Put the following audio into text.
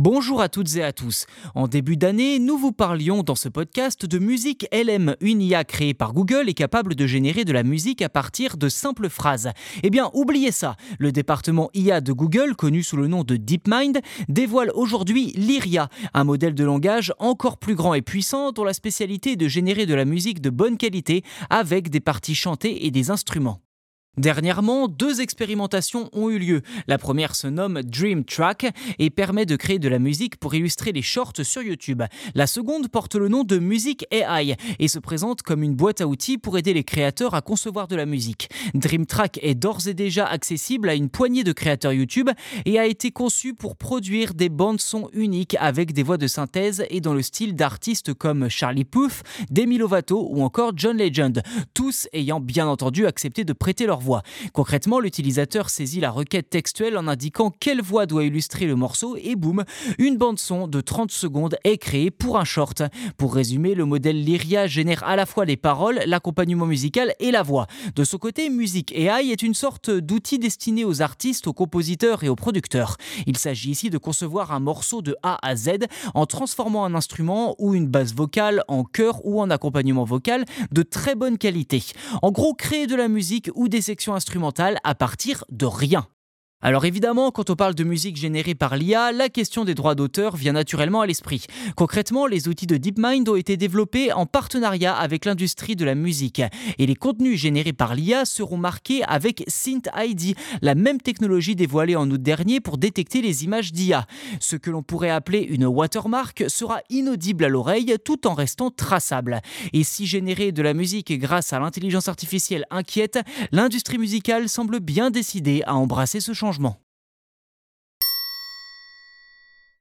Bonjour à toutes et à tous. En début d'année, nous vous parlions dans ce podcast de musique LM, une IA créée par Google et capable de générer de la musique à partir de simples phrases. Eh bien, oubliez ça. Le département IA de Google, connu sous le nom de DeepMind, dévoile aujourd'hui Lyria, un modèle de langage encore plus grand et puissant dont la spécialité est de générer de la musique de bonne qualité avec des parties chantées et des instruments. Dernièrement, deux expérimentations ont eu lieu. La première se nomme Dream Track et permet de créer de la musique pour illustrer les shorts sur YouTube. La seconde porte le nom de Music AI et se présente comme une boîte à outils pour aider les créateurs à concevoir de la musique. Dream Track est d'ores et déjà accessible à une poignée de créateurs YouTube et a été conçu pour produire des bandes son uniques avec des voix de synthèse et dans le style d'artistes comme Charlie Puth, Demi Lovato ou encore John Legend, tous ayant bien entendu accepté de prêter leur voix. Concrètement, l'utilisateur saisit la requête textuelle en indiquant quelle voix doit illustrer le morceau et boum, une bande son de 30 secondes est créée pour un short. Pour résumer, le modèle Lyria génère à la fois les paroles, l'accompagnement musical et la voix. De son côté, Music AI est une sorte d'outil destiné aux artistes, aux compositeurs et aux producteurs. Il s'agit ici de concevoir un morceau de A à Z en transformant un instrument ou une basse vocale en chœur ou en accompagnement vocal de très bonne qualité. En gros, créer de la musique ou des instrumentale à partir de rien. Alors évidemment, quand on parle de musique générée par l'IA, la question des droits d'auteur vient naturellement à l'esprit. Concrètement, les outils de DeepMind ont été développés en partenariat avec l'industrie de la musique. Et les contenus générés par l'IA seront marqués avec SynthID, la même technologie dévoilée en août dernier pour détecter les images d'IA. Ce que l'on pourrait appeler une watermark sera inaudible à l'oreille tout en restant traçable. Et si générer de la musique grâce à l'intelligence artificielle inquiète, l'industrie musicale semble bien décidée à embrasser ce changement changement.